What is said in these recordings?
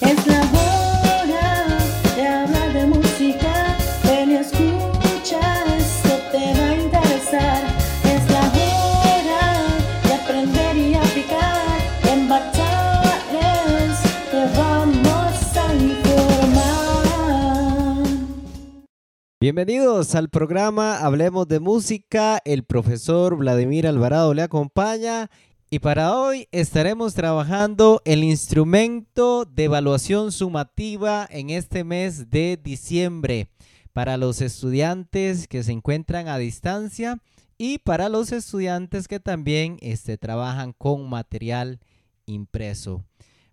Es la hora de hablar de música. Ven y escucha, esto te va a interesar. Es la hora de aprender y aplicar. En Batalles te vamos a informar. Bienvenidos al programa Hablemos de Música. El profesor Vladimir Alvarado le acompaña y para hoy estaremos trabajando el instrumento de evaluación sumativa en este mes de diciembre para los estudiantes que se encuentran a distancia y para los estudiantes que también este, trabajan con material impreso.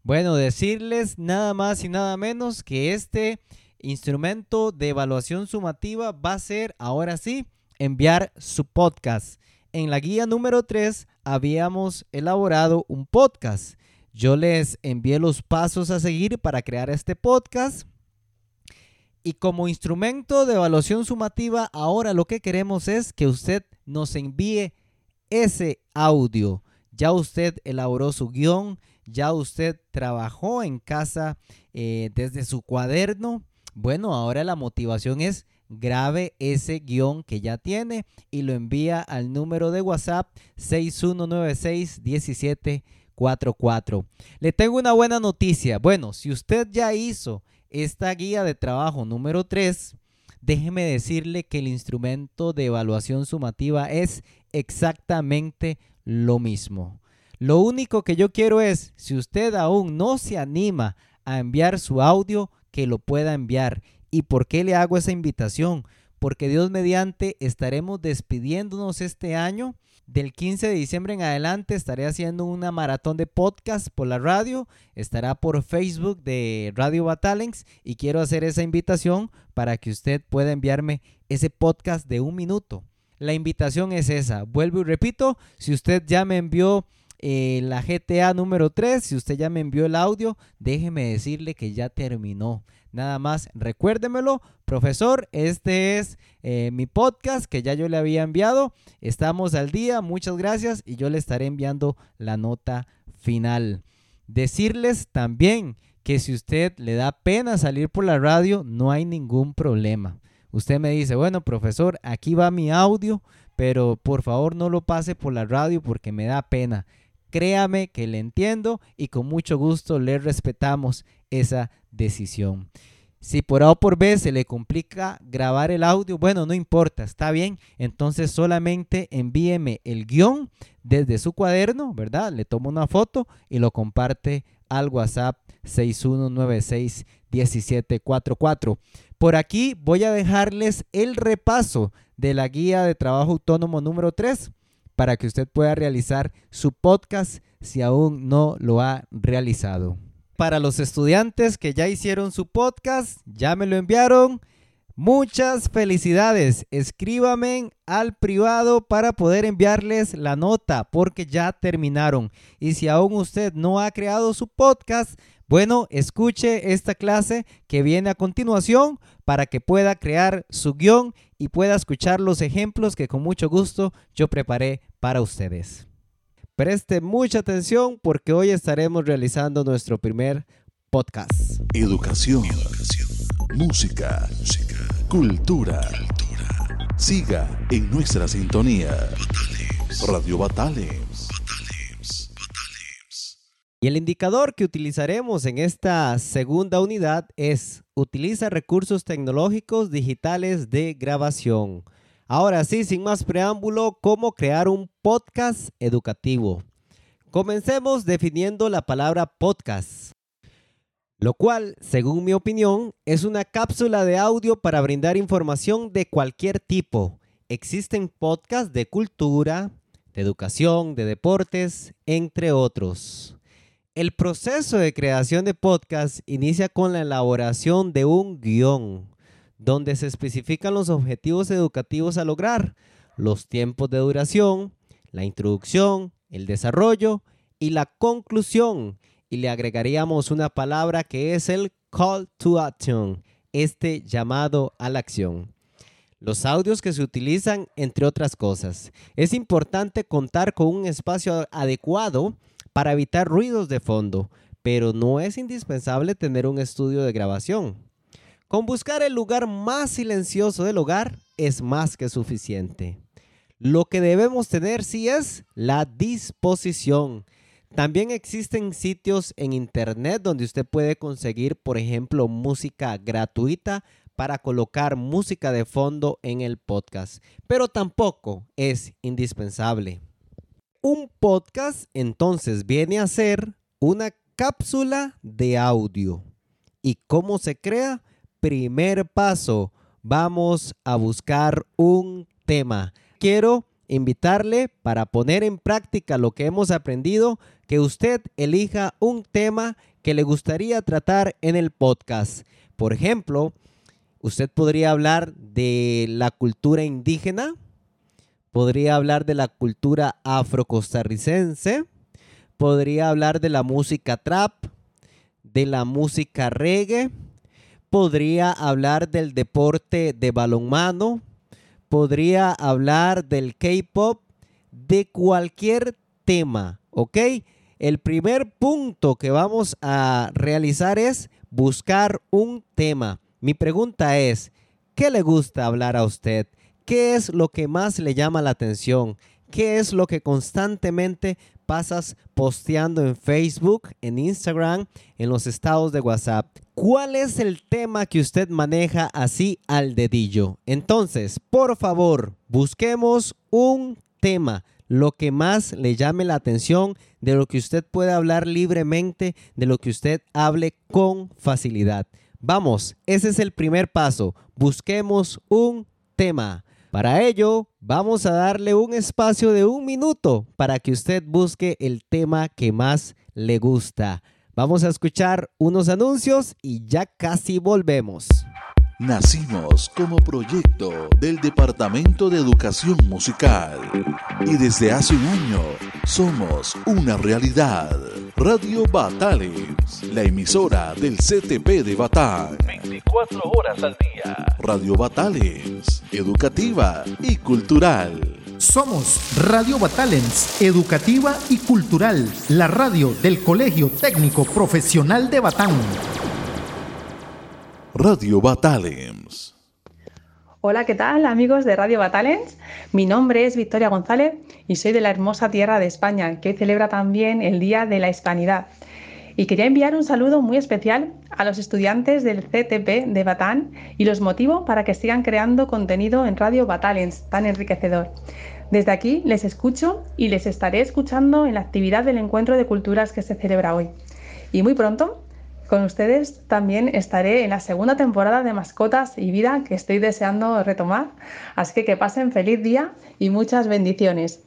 Bueno, decirles nada más y nada menos que este instrumento de evaluación sumativa va a ser, ahora sí, enviar su podcast. En la guía número 3 habíamos elaborado un podcast. Yo les envié los pasos a seguir para crear este podcast. Y como instrumento de evaluación sumativa, ahora lo que queremos es que usted nos envíe ese audio. Ya usted elaboró su guion, ya usted trabajó en casa eh, desde su cuaderno. Bueno, ahora la motivación es grabe ese guion que ya tiene y lo envía al número de WhatsApp 6196-1744. Le tengo una buena noticia. Bueno, si usted ya hizo esta guía de trabajo número 3, déjeme decirle que el instrumento de evaluación sumativa es exactamente lo mismo. Lo único que yo quiero es, si usted aún no se anima a enviar su audio, que lo pueda enviar. ¿Y por qué le hago esa invitación? Porque Dios mediante estaremos despidiéndonos este año. Del 15 de diciembre en adelante estaré haciendo una maratón de podcast por la radio. Estará por Facebook de Radio Batalens y quiero hacer esa invitación para que usted pueda enviarme ese podcast de un minuto. La invitación es esa. Vuelvo y repito, si usted ya me envió eh, la GTA número 3, si usted ya me envió el audio, déjeme decirle que ya terminó. Nada más, recuérdemelo, profesor, este es eh, mi podcast que ya yo le había enviado. Estamos al día, muchas gracias y yo le estaré enviando la nota final. Decirles también que si usted le da pena salir por la radio, no hay ningún problema. Usted me dice, bueno, profesor, aquí va mi audio, pero por favor no lo pase por la radio porque me da pena. Créame que le entiendo y con mucho gusto le respetamos esa decisión. Si por A o por B se le complica grabar el audio, bueno, no importa, está bien. Entonces solamente envíeme el guion desde su cuaderno, ¿verdad? Le toma una foto y lo comparte al WhatsApp 6196-1744. Por aquí voy a dejarles el repaso de la guía de trabajo autónomo número 3 para que usted pueda realizar su podcast si aún no lo ha realizado. Para los estudiantes que ya hicieron su podcast, ya me lo enviaron. Muchas felicidades. Escríbame al privado para poder enviarles la nota porque ya terminaron. Y si aún usted no ha creado su podcast, bueno, escuche esta clase que viene a continuación para que pueda crear su guion y pueda escuchar los ejemplos que con mucho gusto yo preparé para ustedes. Preste mucha atención porque hoy estaremos realizando nuestro primer podcast. Educación, música, cultura. Siga en nuestra sintonía. Radio Batales. Y el indicador que utilizaremos en esta segunda unidad es utiliza recursos tecnológicos digitales de grabación. Ahora sí, sin más preámbulo, cómo crear un podcast educativo. Comencemos definiendo la palabra podcast, lo cual, según mi opinión, es una cápsula de audio para brindar información de cualquier tipo. Existen podcasts de cultura, de educación, de deportes, entre otros. El proceso de creación de podcast inicia con la elaboración de un guion, donde se especifican los objetivos educativos a lograr, los tiempos de duración, la introducción, el desarrollo y la conclusión. Y le agregaríamos una palabra que es el call to action, este llamado a la acción. Los audios que se utilizan, entre otras cosas. Es importante contar con un espacio adecuado para evitar ruidos de fondo, pero no es indispensable tener un estudio de grabación. Con buscar el lugar más silencioso del hogar es más que suficiente. Lo que debemos tener sí es la disposición. También existen sitios en internet donde usted puede conseguir, por ejemplo, música gratuita para colocar música de fondo en el podcast, pero tampoco es indispensable. Un podcast entonces viene a ser una cápsula de audio. ¿Y cómo se crea? Primer paso, vamos a buscar un tema. Quiero invitarle para poner en práctica lo que hemos aprendido, que usted elija un tema que le gustaría tratar en el podcast. Por ejemplo, usted podría hablar de la cultura indígena, podría hablar de la cultura afrocostarricense, podría hablar de la música trap, de la música reggae, podría hablar del deporte de balonmano, podría hablar del K-pop, de cualquier tema, ¿ok? El primer punto que vamos a realizar es buscar un tema. Mi pregunta es, ¿qué le gusta hablar a usted? ¿Qué es lo que más le llama la atención? ¿Qué es lo que constantemente pasas posteando en Facebook, en Instagram, en los estados de WhatsApp? ¿Cuál es el tema que usted maneja así al dedillo? Entonces, por favor, busquemos un tema, lo que más le llame la atención, de lo que usted pueda hablar libremente, de lo que usted hable con facilidad. Vamos, ese es el primer paso. Busquemos un tema. Para ello, vamos a darle un espacio de un minuto para que usted busque el tema que más le gusta. Vamos a escuchar unos anuncios y ya casi volvemos. Nacimos como proyecto del Departamento de Educación Musical y desde hace un año somos una realidad. Radio Batales, la emisora del CTP de Batán. 24 horas al día. Radio Batales, educativa y cultural. Somos Radio Batalens, educativa y cultural, la radio del Colegio Técnico Profesional de Batán. Radio Batalens. Hola, ¿qué tal amigos de Radio Batalens? Mi nombre es Victoria González y soy de la hermosa tierra de España, que celebra también el Día de la Hispanidad. Y quería enviar un saludo muy especial a los estudiantes del CTP de Batán y los motivo para que sigan creando contenido en Radio Batalens, tan enriquecedor. Desde aquí les escucho y les estaré escuchando en la actividad del Encuentro de Culturas que se celebra hoy. Y muy pronto con ustedes también estaré en la segunda temporada de Mascotas y Vida que estoy deseando retomar. Así que que pasen feliz día y muchas bendiciones.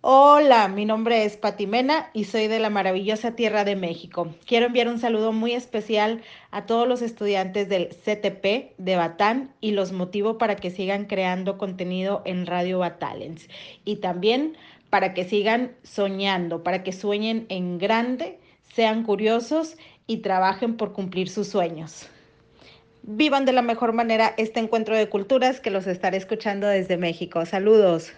Hola, mi nombre es Patimena y soy de la maravillosa Tierra de México. Quiero enviar un saludo muy especial a todos los estudiantes del CTP de Batán y los motivo para que sigan creando contenido en Radio Batalens y también para que sigan soñando, para que sueñen en grande, sean curiosos y trabajen por cumplir sus sueños. Vivan de la mejor manera este encuentro de culturas que los estaré escuchando desde México. Saludos.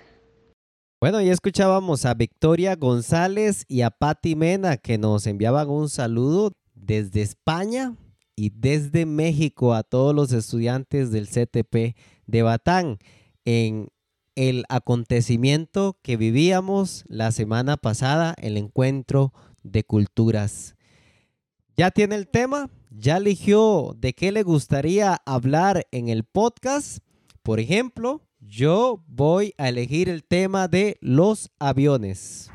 Bueno, ya escuchábamos a Victoria González y a Patti Mena que nos enviaban un saludo desde España y desde México a todos los estudiantes del CTP de Batán en el acontecimiento que vivíamos la semana pasada, el encuentro de culturas. ¿Ya tiene el tema? ¿Ya eligió de qué le gustaría hablar en el podcast? Por ejemplo, yo voy a elegir el tema de los aviones.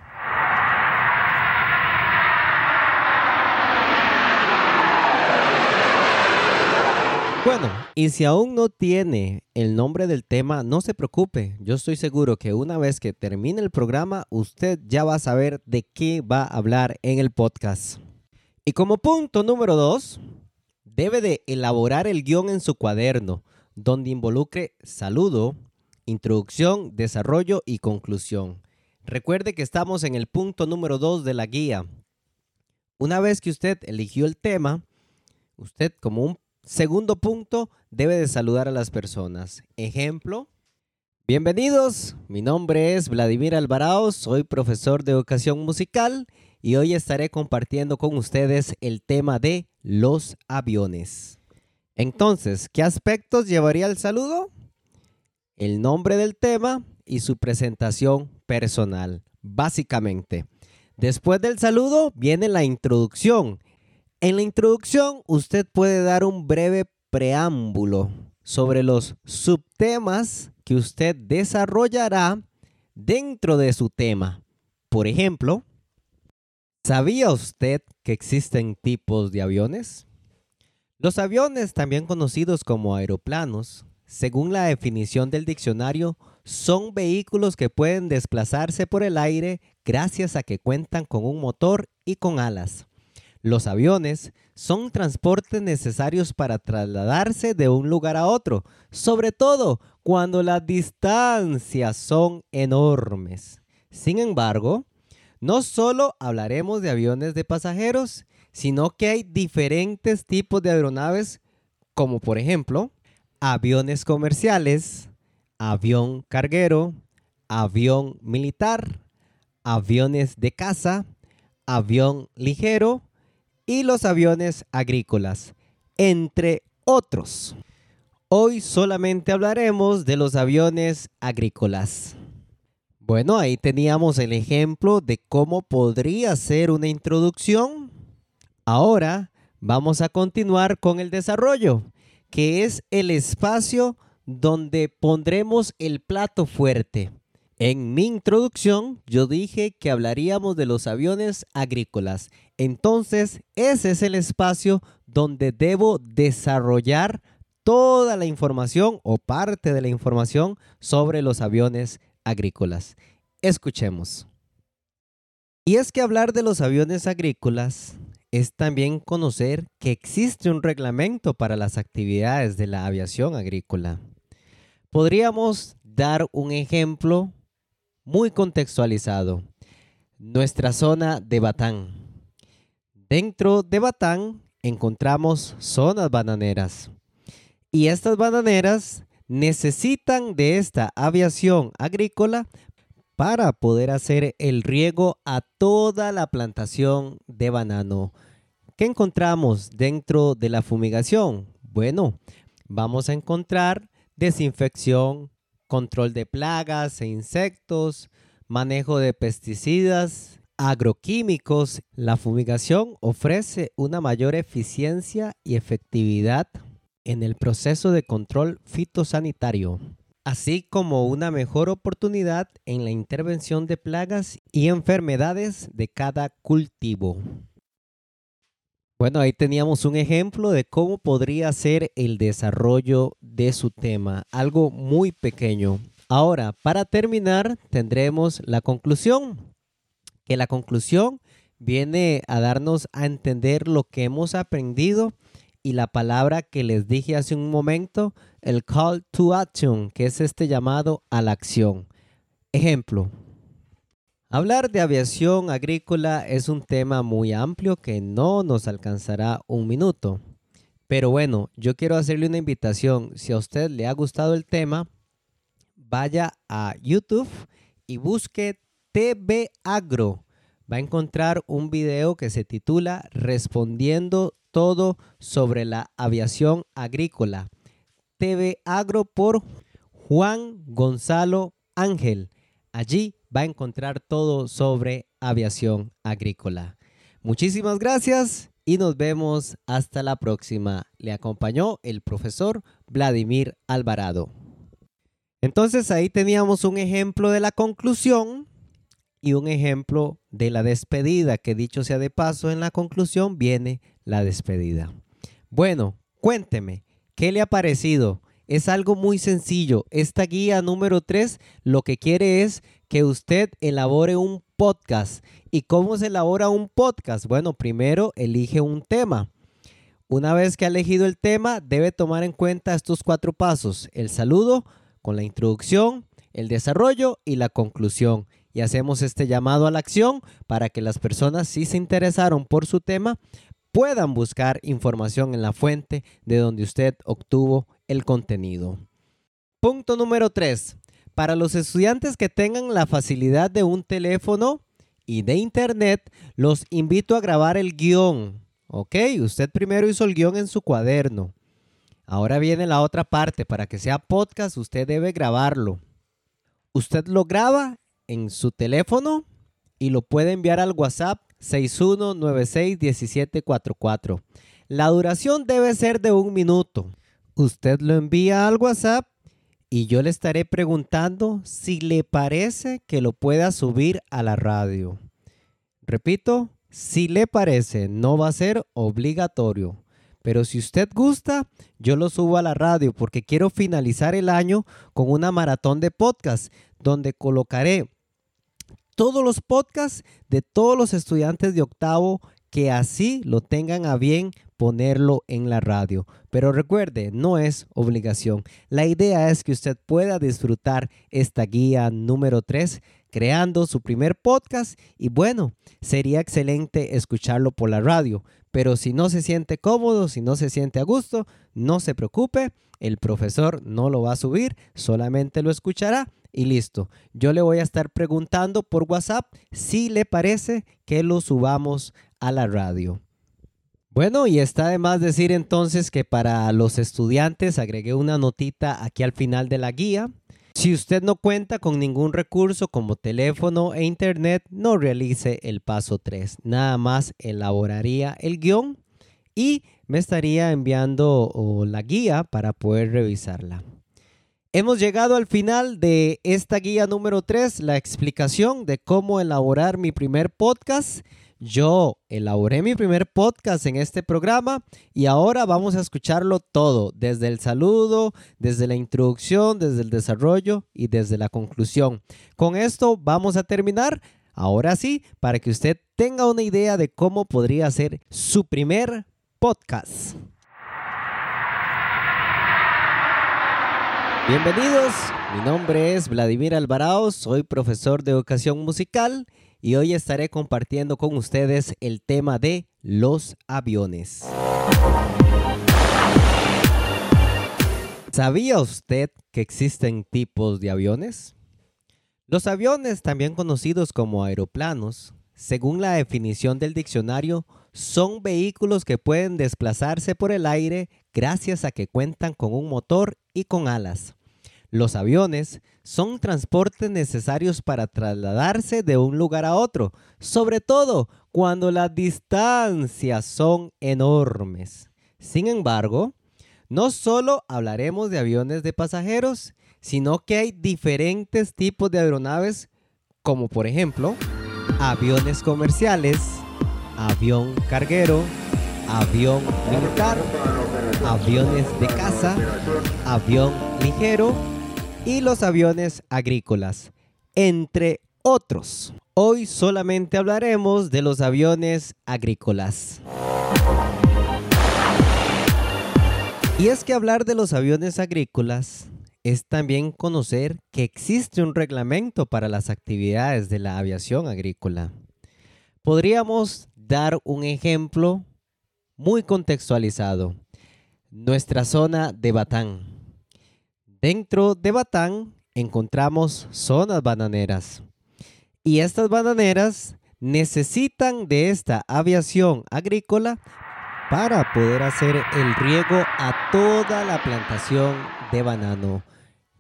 Bueno, y si aún no tiene el nombre del tema, no se preocupe. Yo estoy seguro que una vez que termine el programa, usted ya va a saber de qué va a hablar en el podcast. Y como punto número dos, debe de elaborar el guion en su cuaderno, donde involucre saludo, introducción, desarrollo y conclusión. Recuerde que estamos en el punto número dos de la guía. Una vez que usted eligió el tema, usted como un segundo punto debe de saludar a las personas. Ejemplo, bienvenidos, mi nombre es Vladimir Alvarado, soy profesor de educación musical y hoy estaré compartiendo con ustedes el tema de los aviones. Entonces, ¿qué aspectos llevaría el saludo? El nombre del tema y su presentación personal, básicamente. Después del saludo viene la introducción. En la introducción usted puede dar un breve preámbulo sobre los subtemas que usted desarrollará dentro de su tema. Por ejemplo, ¿sabía usted que existen tipos de aviones? Los aviones, también conocidos como aeroplanos, según la definición del diccionario, son vehículos que pueden desplazarse por el aire gracias a que cuentan con un motor y con alas. Los aviones son transportes necesarios para trasladarse de un lugar a otro, sobre todo cuando las distancias son enormes. Sin embargo, no solo hablaremos de aviones de pasajeros, sino que hay diferentes tipos de aeronaves, como por ejemplo, aviones comerciales, avión carguero, avión militar, aviones de caza, avión ligero, y los aviones agrícolas, entre otros. Hoy solamente hablaremos de los aviones agrícolas. Bueno, ahí teníamos el ejemplo de cómo podría ser una introducción. Ahora vamos a continuar con el desarrollo, que es el espacio donde pondremos el plato fuerte. En mi introducción yo dije que hablaríamos de los aviones agrícolas. Entonces ese es el espacio donde debo desarrollar toda la información o parte de la información sobre los aviones agrícolas. Escuchemos. Y es que hablar de los aviones agrícolas es también conocer que existe un reglamento para las actividades de la aviación agrícola. Podríamos dar un ejemplo muy contextualizado. Nuestra zona de Batán. Dentro de Batán encontramos zonas bananeras. Y estas bananeras necesitan de esta aviación agrícola para poder hacer el riego a toda la plantación de banano. ¿Qué encontramos dentro de la fumigación? Bueno, vamos a encontrar desinfección, control de plagas e insectos, manejo de pesticidas, agroquímicos. La fumigación ofrece una mayor eficiencia y efectividad en el proceso de control fitosanitario, así como una mejor oportunidad en la intervención de plagas y enfermedades de cada cultivo. Bueno, ahí teníamos un ejemplo de cómo podría ser el desarrollo de su tema, algo muy pequeño. Ahora, para terminar, tendremos la conclusión, que la conclusión viene a darnos a entender lo que hemos aprendido y la palabra que les dije hace un momento, el call to action, que es este llamado a la acción. Ejemplo, Hablar de aviación agrícola es un tema muy amplio que no nos alcanzará un minuto. Pero bueno, yo quiero hacerle una invitación. Si a usted le ha gustado el tema, vaya a YouTube y busque TV Agro. Va a encontrar un video que se titula Respondiendo todo sobre la aviación agrícola. TV Agro por Juan Gonzalo Ángel. Allí va a encontrar todo sobre aviación agrícola. Muchísimas gracias y nos vemos hasta la próxima. Le acompañó el profesor Vladimir Alvarado. Entonces ahí teníamos un ejemplo de la conclusión y un ejemplo de la despedida, que dicho sea de paso, en la conclusión viene la despedida. Bueno, cuénteme, ¿qué le ha parecido? Es algo muy sencillo. Esta guía número 3 lo que quiere es que usted elabore un podcast. ¿Y cómo se elabora un podcast? Bueno, primero elige un tema. Una vez que ha elegido el tema, debe tomar en cuenta estos cuatro pasos. El saludo con la introducción, el desarrollo y la conclusión. Y hacemos este llamado a la acción para que las personas, si se interesaron por su tema, puedan buscar información en la fuente de donde usted obtuvo el contenido. Punto número 3. Para los estudiantes que tengan la facilidad de un teléfono y de internet, los invito a grabar el guion. Ok, usted primero hizo el guion en su cuaderno. Ahora viene la otra parte. Para que sea podcast, usted debe grabarlo. Usted lo graba en su teléfono y lo puede enviar al WhatsApp 61961744. La duración debe ser de un minuto. Usted lo envía al WhatsApp y yo le estaré preguntando si le parece que lo pueda subir a la radio. Repito, si le parece, no va a ser obligatorio. Pero si usted gusta, yo lo subo a la radio porque quiero finalizar el año con una maratón de podcast donde colocaré todos los podcasts de todos los estudiantes de octavo que así lo tengan a bien ponerlo en la radio. Pero recuerde, no es obligación. La idea es que usted pueda disfrutar esta guía número 3 creando su primer podcast y bueno, sería excelente escucharlo por la radio. Pero si no se siente cómodo, si no se siente a gusto, no se preocupe, el profesor no lo va a subir, solamente lo escuchará y listo. Yo le voy a estar preguntando por WhatsApp si le parece que lo subamos a la radio. Bueno, y está de más decir entonces que para los estudiantes agregué una notita aquí al final de la guía. Si usted no cuenta con ningún recurso como teléfono e internet, no realice el paso 3. Nada más elaboraría el guion y me estaría enviando la guía para poder revisarla. Hemos llegado al final de esta guía número 3, la explicación de cómo elaborar mi primer podcast. Yo elaboré mi primer podcast en este programa y ahora vamos a escucharlo todo, desde el saludo, desde la introducción, desde el desarrollo y desde la conclusión. Con esto vamos a terminar. Ahora sí, para que usted tenga una idea de cómo podría ser su primer podcast. Bienvenidos, mi nombre es Vladimir Alvarado, soy profesor de educación musical y hoy estaré compartiendo con ustedes el tema de los aviones. ¿Sabía usted que existen tipos de aviones? Los aviones, también conocidos como aeroplanos, según la definición del diccionario, son vehículos que pueden desplazarse por el aire gracias a que cuentan con un motor y con alas. Los aviones son transportes necesarios para trasladarse de un lugar a otro, sobre todo cuando las distancias son enormes. Sin embargo, no solo hablaremos de aviones de pasajeros, sino que hay diferentes tipos de aeronaves, como por ejemplo, aviones comerciales, avión carguero, avión militar, aviones de caza, avión ligero y los aviones agrícolas, entre otros. Hoy solamente hablaremos de los aviones agrícolas. Y es que hablar de los aviones agrícolas es también conocer que existe un reglamento para las actividades de la aviación agrícola. Podríamos dar un ejemplo muy contextualizado. Nuestra zona de Batán. Dentro de Batán encontramos zonas bananeras. Y estas bananeras necesitan de esta aviación agrícola para poder hacer el riego a toda la plantación de banano.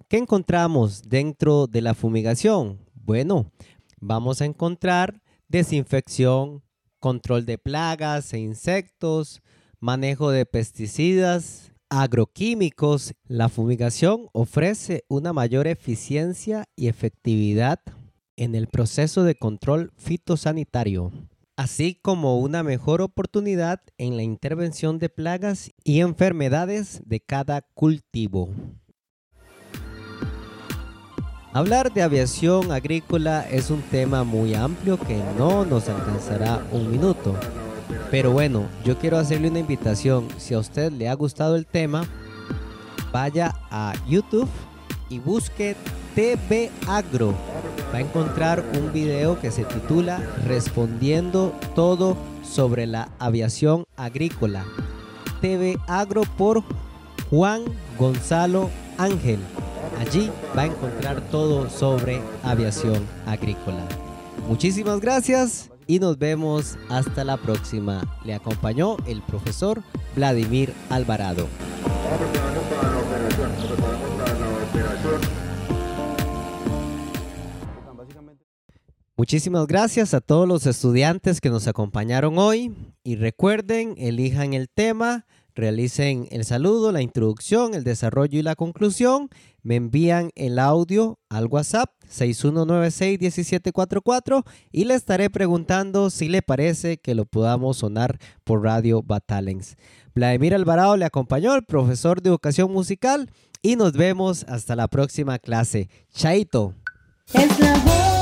¿Qué encontramos dentro de la fumigación? Bueno, vamos a encontrar desinfección, control de plagas e insectos, manejo de pesticidas, agroquímicos. La fumigación ofrece una mayor eficiencia y efectividad en el proceso de control fitosanitario, así como una mejor oportunidad en la intervención de plagas y enfermedades de cada cultivo. Hablar de aviación agrícola es un tema muy amplio que no nos alcanzará un minuto. Pero bueno, yo quiero hacerle una invitación. Si a usted le ha gustado el tema, vaya a YouTube y busque TV Agro. Va a encontrar un video que se titula Respondiendo todo sobre la aviación agrícola. TV Agro por Juan Gonzalo Ángel. Allí va a encontrar todo sobre aviación agrícola. Muchísimas gracias y nos vemos hasta la próxima. Le acompañó el profesor Vladimir Alvarado. Muchísimas gracias a todos los estudiantes que nos acompañaron hoy y recuerden, elijan el tema, realicen el saludo, la introducción, el desarrollo y la conclusión. Me envían el audio al WhatsApp 6196-1744 y le estaré preguntando si le parece que lo podamos sonar por Radio Batalens. Vladimir Alvarado le acompañó, el profesor de educación musical, y nos vemos hasta la próxima clase. Chaito. Es la voz